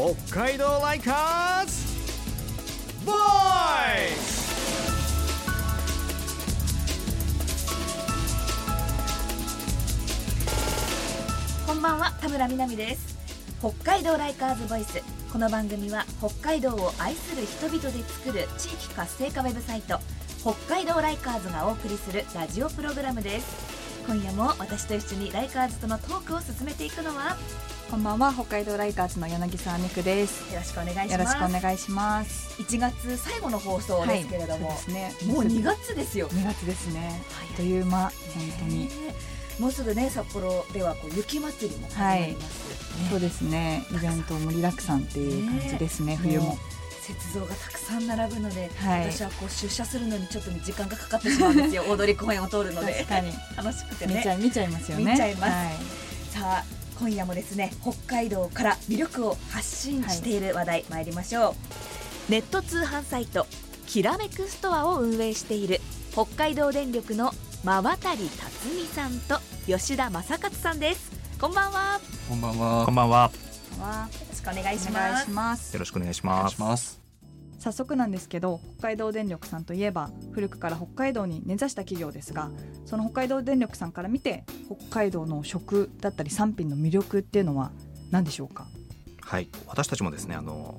北海道ライカーズ!ボーイこんばんは田村みなみです。北海道ライカーズボイス。この番組は北海道を愛する人々で作る地域活性化ウェブサイト北海道ライカーズがお送りするラジオプログラムです。今夜も私と一緒にライカーズとのトークを進めていくのはこんばんは北海道ライカーズの柳沢美久です。よろしくお願いします。よろしくお願いします。1月最後の放送ですけれども、はい、ですね。もう2月ですよ。2月ですね。あっという間本当に。もうすぐね札幌ではこう雪まつりも始まりますね、はい、そうですね。イベント盛りだくさんっていう感じですね、ね冬も。雪像がたくさん並ぶので、はい、私はこう出社するのにちょっと時間がかかってしまうんですよ。大通公園を通るので。確かに。楽しくてね。見ちゃ見ちゃいますよね。見ちゃいます、はい、さあ今夜もですね北海道から魅力を発信している話題、参りましょう。ネット通販サイトきらめくストアを運営している北海道電力の馬渡辰巳さんと吉田正勝さんです。こんばんは。こんばんは。こんばんは。よろしくお願いします。よろしくお願いします早速なんですけど北海道電力さんといえば古くから北海道に根ざした企業ですがその北海道電力さんから見て北海道の食だったり産品の魅力っていうのは何でしょうか？はい私たちもですねあの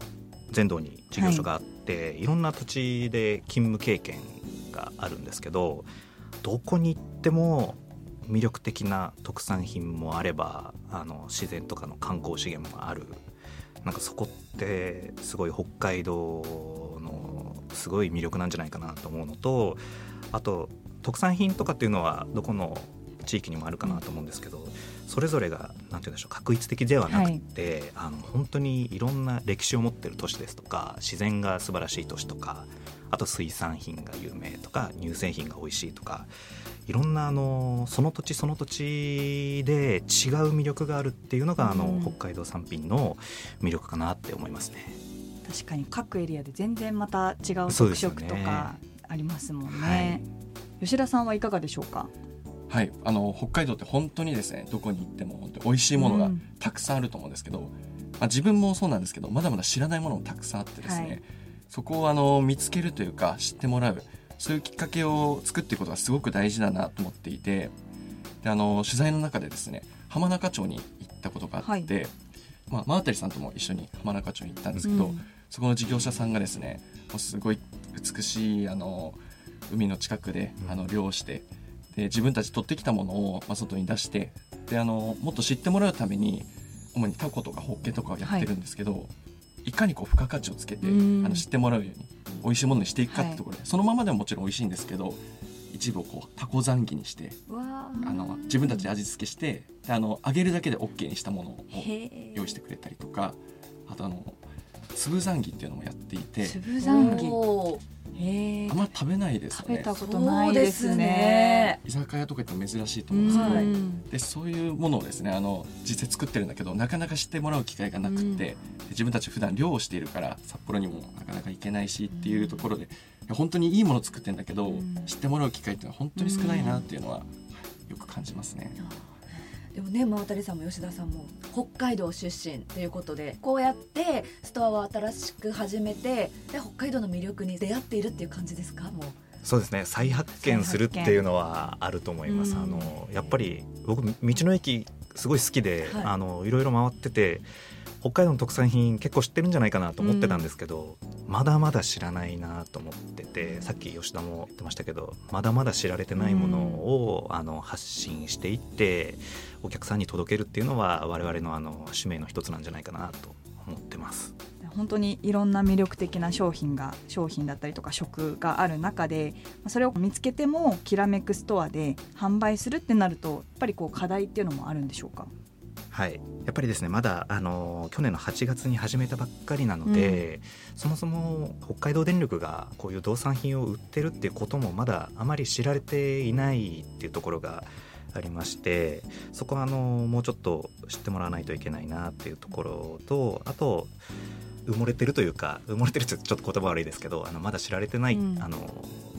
全道に事業所があって、はい、いろんな土地で勤務経験があるんですけどどこに行っても魅力的な特産品もあればあの自然とかの観光資源もある。なんかそこってすごい北海道のすごい魅力なんじゃないかなと思うのとあと特産品とかっていうのはどこの地域にもあるかなと思うんですけどそれぞれが何て言うんでしょう確一的ではなくて、はい、あの本当にいろんな歴史を持ってる都市ですとか自然が素晴らしい都市とかあと水産品が有名とか乳製品が美味しいとかいろんなあのその土地その土地で違う魅力があるっていうのが、あの北海道産品の魅力かなって思いますね。確かに各エリアで全然また違う特色とかありますもんね。ねはい、吉田さんはいかがでしょうか？はい、あの北海道って本当にですねどこに行っても本当美味しいものがたくさんあると思うんですけど、うん、まあ、自分もそうなんですけどまだまだ知らないものもたくさんあってですね、はい、そこをあの見つけるというか知ってもらうそういうきっかけを作っていくことがすごく大事だなと思っていてであの取材の中でですね浜中町に行ったことがあって、はい、まあ、真渡さんとも一緒に浜中町に行ったんですけど、うん、そこの事業者さんがですねもうすごい美しいあの海の近くであの漁してで自分たち取ってきたものを、まあ、外に出してであのもっと知ってもらうために主にタコとかホッケとかをやってるんですけど、はい、いかにこう付加価値をつけてあの知ってもらうように美味しいものにしていくかってところで、はい、そのままでももちろん美味しいんですけど一部をこうタコザンギにしてあの自分たちで味付けしてあの揚げるだけで OK にしたものを用意してくれたりとかあとあの粒ザンギっていうのもやっていて粒ザンギあんまり食べないですね。食べたことないですね。居酒屋とか行って珍しいと思うんですけど、はい、でそういうものをですねあの実際作ってるんだけどなかなか知ってもらう機会がなくて、自分たち普段漁をしているから札幌にもなかなか行けないしっていうところで本当にいいもの作ってるんだけど、知ってもらう機会っていうのは本当に少ないなっていうのは、よく感じますね。でもね真渡さんも吉田さんも北海道出身ということでこうやってストアを新しく始めてで北海道の魅力に出会っているっていう感じですか？もう。そうですね。再発見するっていうのはあると思います。あのやっぱり僕道の駅すごい好きで、はい、あのいろいろ回ってて北海道の特産品結構知ってるんじゃないかなと思ってたんですけど、うん、まだまだ知らないなと思っててさっき吉田も言ってましたけどまだまだ知られてないものを、うん、あの発信していってお客さんに届けるっていうのは我々のあの使命の一つなんじゃないかなと思ってます。本当にいろんな魅力的な商品が商品だったりとか食がある中でそれを見つけてもきらめくストアで販売するってなるとやっぱりこう課題っていうのもあるんでしょうか？はい。やっぱりですねまだあの去年の8月に始めたばっかりなので、うん、そもそも北海道電力がこういう動産品を売ってるっていうこともまだあまり知られていないっていうところがありましてそこはあのもうちょっと知ってもらわないといけないなっていうところとあと埋もれてるというか埋もれてるってちょっと言葉悪いですけどあのまだ知られてない、うん、あの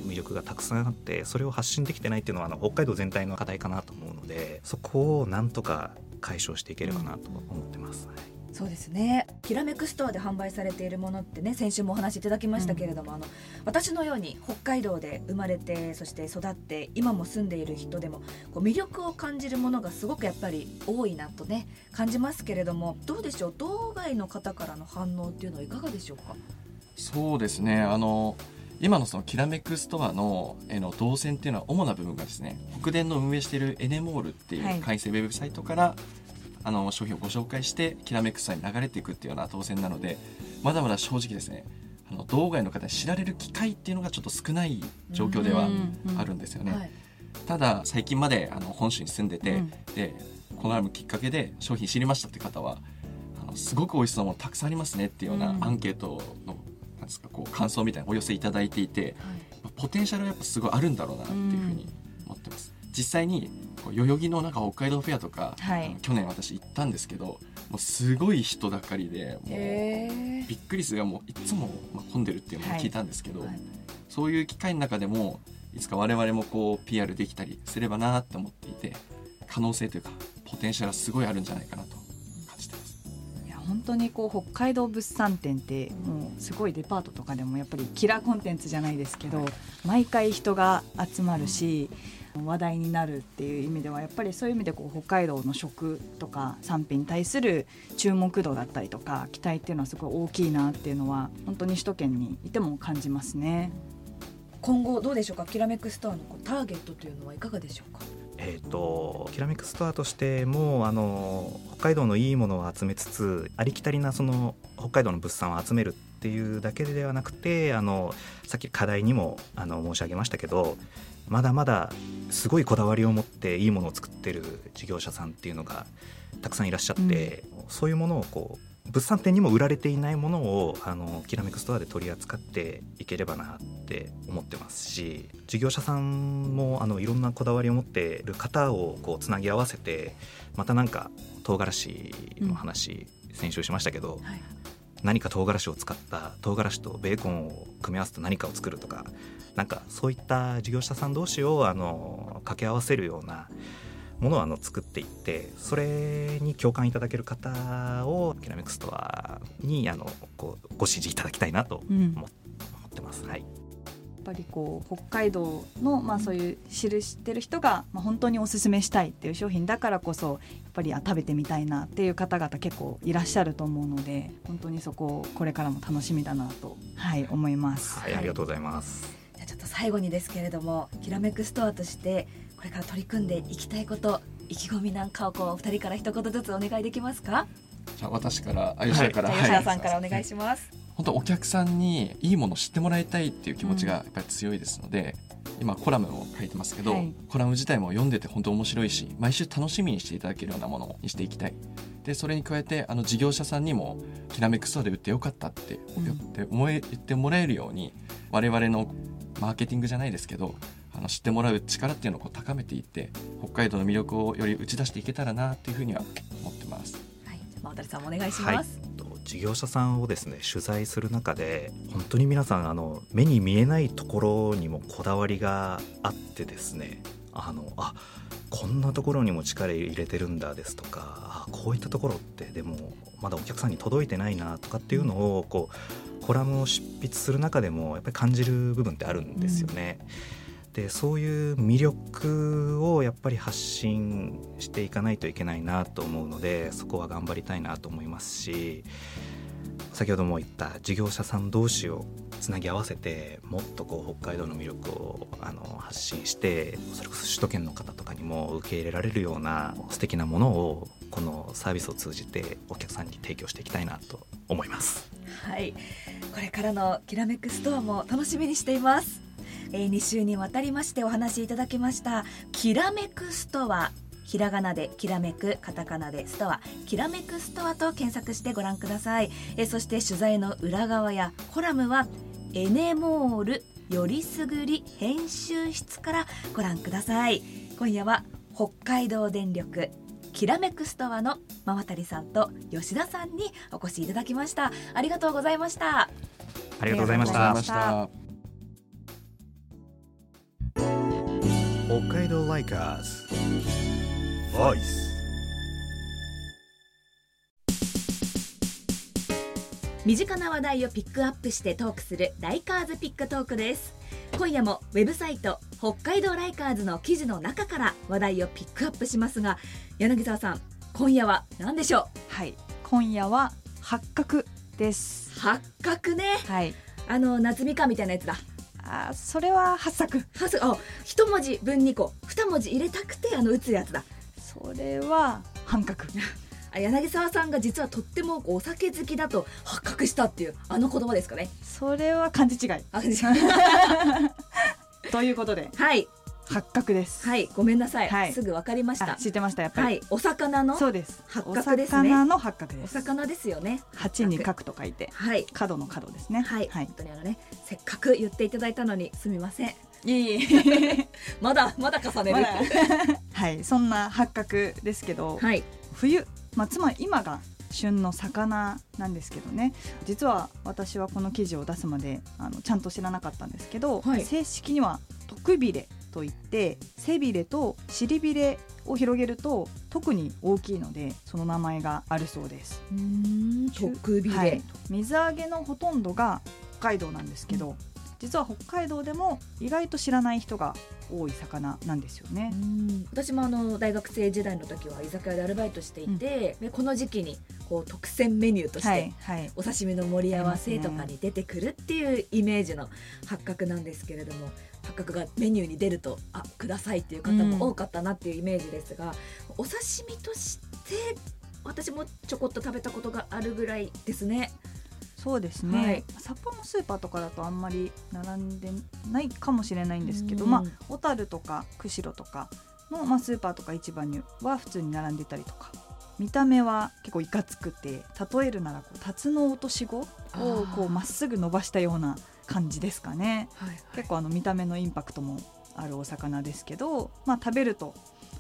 魅力がたくさんあってそれを発信できてないっていうのはあの北海道全体の課題かなと思うのでそこをなんとか解消していければなと思ってます。そうですね。きらめくストアで販売されているものってね先週もお話しいただきましたけれども、うん、あの私のように北海道で生まれてそして育って今も住んでいる人でもこう魅力を感じるものがすごくやっぱり多いなとね感じますけれどもどうでしょう？道外の方からの反応っていうのはいかがでしょうか？そうですね。あの今のそのきらめくストアのえの動線っていうのは主な部分がですね北電の運営しているエネモールっていう改正ウェブサイトから、はい、あの商品をご紹介してきらめくストアに流れていくっていうような動線なのでまだまだ正直ですねあの道外の方に知られる機会っていうのがちょっと少ない状況ではあるんですよね。ただ最近まであの本州に住んでて、うん、でこのアルきっかけで商品知りましたって方はあのすごく美味しそうなものたくさんありますねっていうようなアンケートのなんですかこう感想みたいなお寄せいただいていて、はい、ポテンシャルはやっぱすごいあるんだろうなっていうふうに思ってます。実際に代々木のなんか北海道フェアとか、はい、去年私行ったんですけどもうすごい人だかりでもうびっくりするがもういつも混んでるっていうのを聞いたんですけど、はい。はい、そういう機会の中でもいつか我々もこう PR できたりすればなって思っていて可能性というかポテンシャルはすごいあるんじゃないかなと本当にこう北海道物産展ってもうすごいデパートとかでもやっぱりキラーコンテンツじゃないですけど毎回人が集まるし話題になるっていう意味ではやっぱりそういう意味でこう北海道の食とか産品に対する注目度だったりとか期待っていうのはすごい大きいなっていうのは本当に首都圏にいても感じますね。今後どうでしょうか？きらめくストアのターゲットというのはいかがでしょうか？えーと、きらめくストアとしてもあの北海道のいいものを集めつつありきたりなその北海道の物産を集めるっていうだけではなくてあのさっき課題にもあの申し上げましたけどまだまだすごいこだわりを持っていいものを作ってる事業者さんっていうのがたくさんいらっしゃって、うん、そういうものをこう物産展にも売られていないものをあのきらめくストアで取り扱っていければなって思ってますし事業者さんもあのいろんなこだわりを持っている方をこうつなぎ合わせてまたなんか唐辛子の話、うん、先週しましたけど、はい、何か唐辛子を使った唐辛子とベーコンを組み合わせて何かを作るとかなんかそういった事業者さん同士をあの掛け合わせるようなものをあの作っていってそれに共感いただける方をキラメクストアにあのこうご支持いただきたいなと思ってます。うん、はいやっぱりこう北海道の、まあ、そういう知る知ってる人が、まあ、本当におすすめしたいっていう商品だからこそやっぱり食べてみたいなっていう方々結構いらっしゃると思うので本当にそここれからも楽しみだなと、はい、思います。はい、ありがとうございます。じゃちょっと最後にですけれどもきらめくストアとしてこれから取り組んでいきたいこと意気込みなんかをこうお二人から一言ずつお願いできますか？じゃあ私からあ吉田から、はい、吉田さんからお願いします、本当お客さんにいいものを知ってもらいたいっていう気持ちがやっぱり強いですので、うん、今コラムを書いてますけど、はい、コラム自体も読んでて本当面白いし毎週楽しみにしていただけるようなものにしていきたい。でそれに加えてあの事業者さんにもきらめくストアで売ってよかったって、うん、って思え言ってもらえるように我々のマーケティングじゃないですけどあの知ってもらう力っていうのをこう高めていって北海道の魅力をより打ち出していけたらなっていうふうには思ってます。はい、渡さんお願いします。はい事業者さんをですね取材する中で本当に皆さんあの目に見えないところにもこだわりがあってですねあのあこんなところにも力入れてるんだですとかこういったところってでもまだお客さんに届いてないなとかっていうのをこうコラムを執筆する中でもやっぱり感じる部分ってあるんですよね。うんでそういう魅力をやっぱり発信していかないといけないなと思うのでそこは頑張りたいなと思いますし先ほども言った事業者さん同士をつなぎ合わせてもっとこう北海道の魅力をあの発信してそれこそ首都圏の方とかにも受け入れられるような素敵なものをこのサービスを通じてお客さんに提供していきたいなと思います。はい。これからのきらめくストアも楽しみにしています。えー、2週にわたりましてお話しいただきましたきらめくストア。ひらがなできらめくカタカナでストア。きらめくストアと検索してご覧ください。えそして取材の裏側やコラムはエネモールよりすぐり編集室からご覧ください。今夜は北海道電力きらめくストアの馬渡さんと吉田さんにお越しいただきました。ありがとうございました。ありがとうございました。北海道ライカーズ。Voice 身近な話題をピックアップしてトークするライカーズピックトークです。今夜もウェブサイト北海道ライカーズの記事の中から話題をピックアップしますが柳沢さん今夜は何でしょはい。今夜は八角です。う八角ね。はい。あの夏みかんみたいなやつだ。あそれは八作。はすあ一文字分2個。二文字入れたくてあの打つやつだ。それは半角。あ柳沢さんが実はとってもお酒好きだと発覚したっていうあの言葉ですかね。それは漢字違い。あ ということで。はい。八角です。はい。ごめんなさい、はい。すぐ分かりました。あ知ってましたやっぱり、はい。お魚のそうです。八角ですね。お魚の八角です。お魚ですよね。八に角と書いて。はい。角の角ですね。はい、はい。本当にあのねせっかく言っていただいたのにすみません。いい まだまだ重ねる、まだ。はい。そんな八角ですけど、はい。冬、まあ、つまり今が旬の魚なんですけどね。実は私はこの記事を出すまであのちゃんと知らなかったんですけど、はい。正式には特ビレといって背びれと尻びれを広げると特に大きいのでその名前があるそうです。特美で、はい、水揚げのほとんどが北海道なんですけど、実は北海道でも意外と知らない人が多い魚なんですよねう。ん私もあの大学生時代の時は居酒屋でアルバイトしていて、でこの時期にこう特選メニューとして、お刺身の盛り合わせとかに出てくるっていうイメージの八角なんですけれども八角がメニューに出るとあくださいっていう方も多かったなっていうイメージですが、お刺身として私もちょこっと食べたことがあるぐらいですね。そうですね、はい。札幌のスーパーとかだとあんまり並んでないかもしれないんですけど、うんまあ小樽とか釧路とかの、まあ、スーパーとか市場には普通に並んでたりとか。見た目は結構いかつくて例えるならこうタツノオトシゴをこうまっすぐ伸ばしたような感じですかね。はい。結構あの見た目のインパクトもあるお魚ですけど、まあ、食べると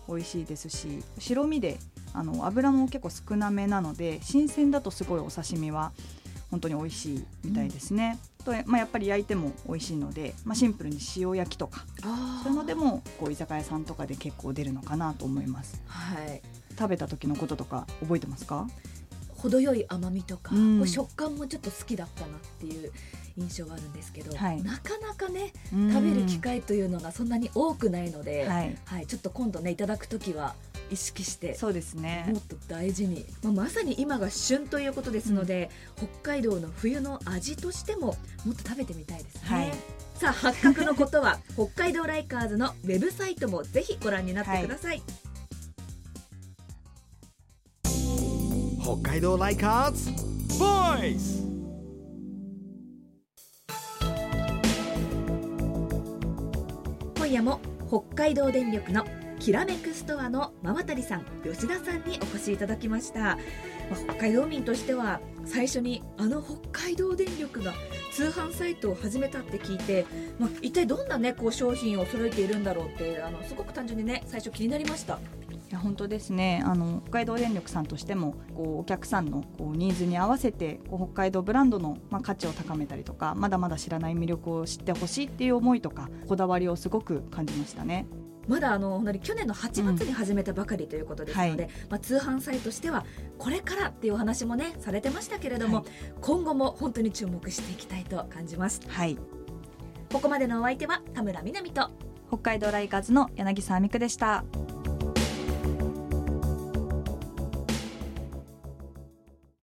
美味しいですし白身であの油も結構少なめなので新鮮だとすごいお刺身は本当に美味しいみたいですね。とまあ、やっぱり焼いても美味しいので、まあ、シンプルに塩焼きとかそういうのでもこう居酒屋さんとかで結構出るのかなと思います。はい。食べた時のこととか覚えてますか？程よい甘みとか、うん。食感もちょっと好きだったなっていう印象があるんですけど、はい。なかなかね食食べる機会というのがそんなに多くないので、はい。はい、ちょっと今度ねいただく時は意識してそうですね。もっと大事に、まあ、まさに今が旬ということですので、北海道の冬の味としてももっと食べてみたいですね。はい。さあ八角のことは 北海道ライカーズのウェブサイトもぜひご覧になってください。北海道ライカーズボイス。今夜も北海道電力のきらめくストアの馬渡さん吉田さんにお越しいただきました、まあ、北海道民としては最初にあの北海道電力が通販サイトを始めたって聞いて、まあ、一体どんなねこう商品を揃えているんだろうってあのすごく単純にね最初気になりました。いや本当ですね。あの北海道電力さんとしてもこうお客さんのこうニーズに合わせてこう北海道ブランドの、まあ、価値を高めたりとかまだまだ知らない魅力を知ってほしいっていう思いとかこだわりをすごく感じましたね。まだあの本当に去年の8月に始めたばかりということですので、はまあ、通販サイトとしてはこれからっていうお話もねされてましたけれども、はい。今後も本当に注目していきたいと感じます。はい。ここまでのお相手は田村みなみと北海道ライカーズの柳沢美久でした。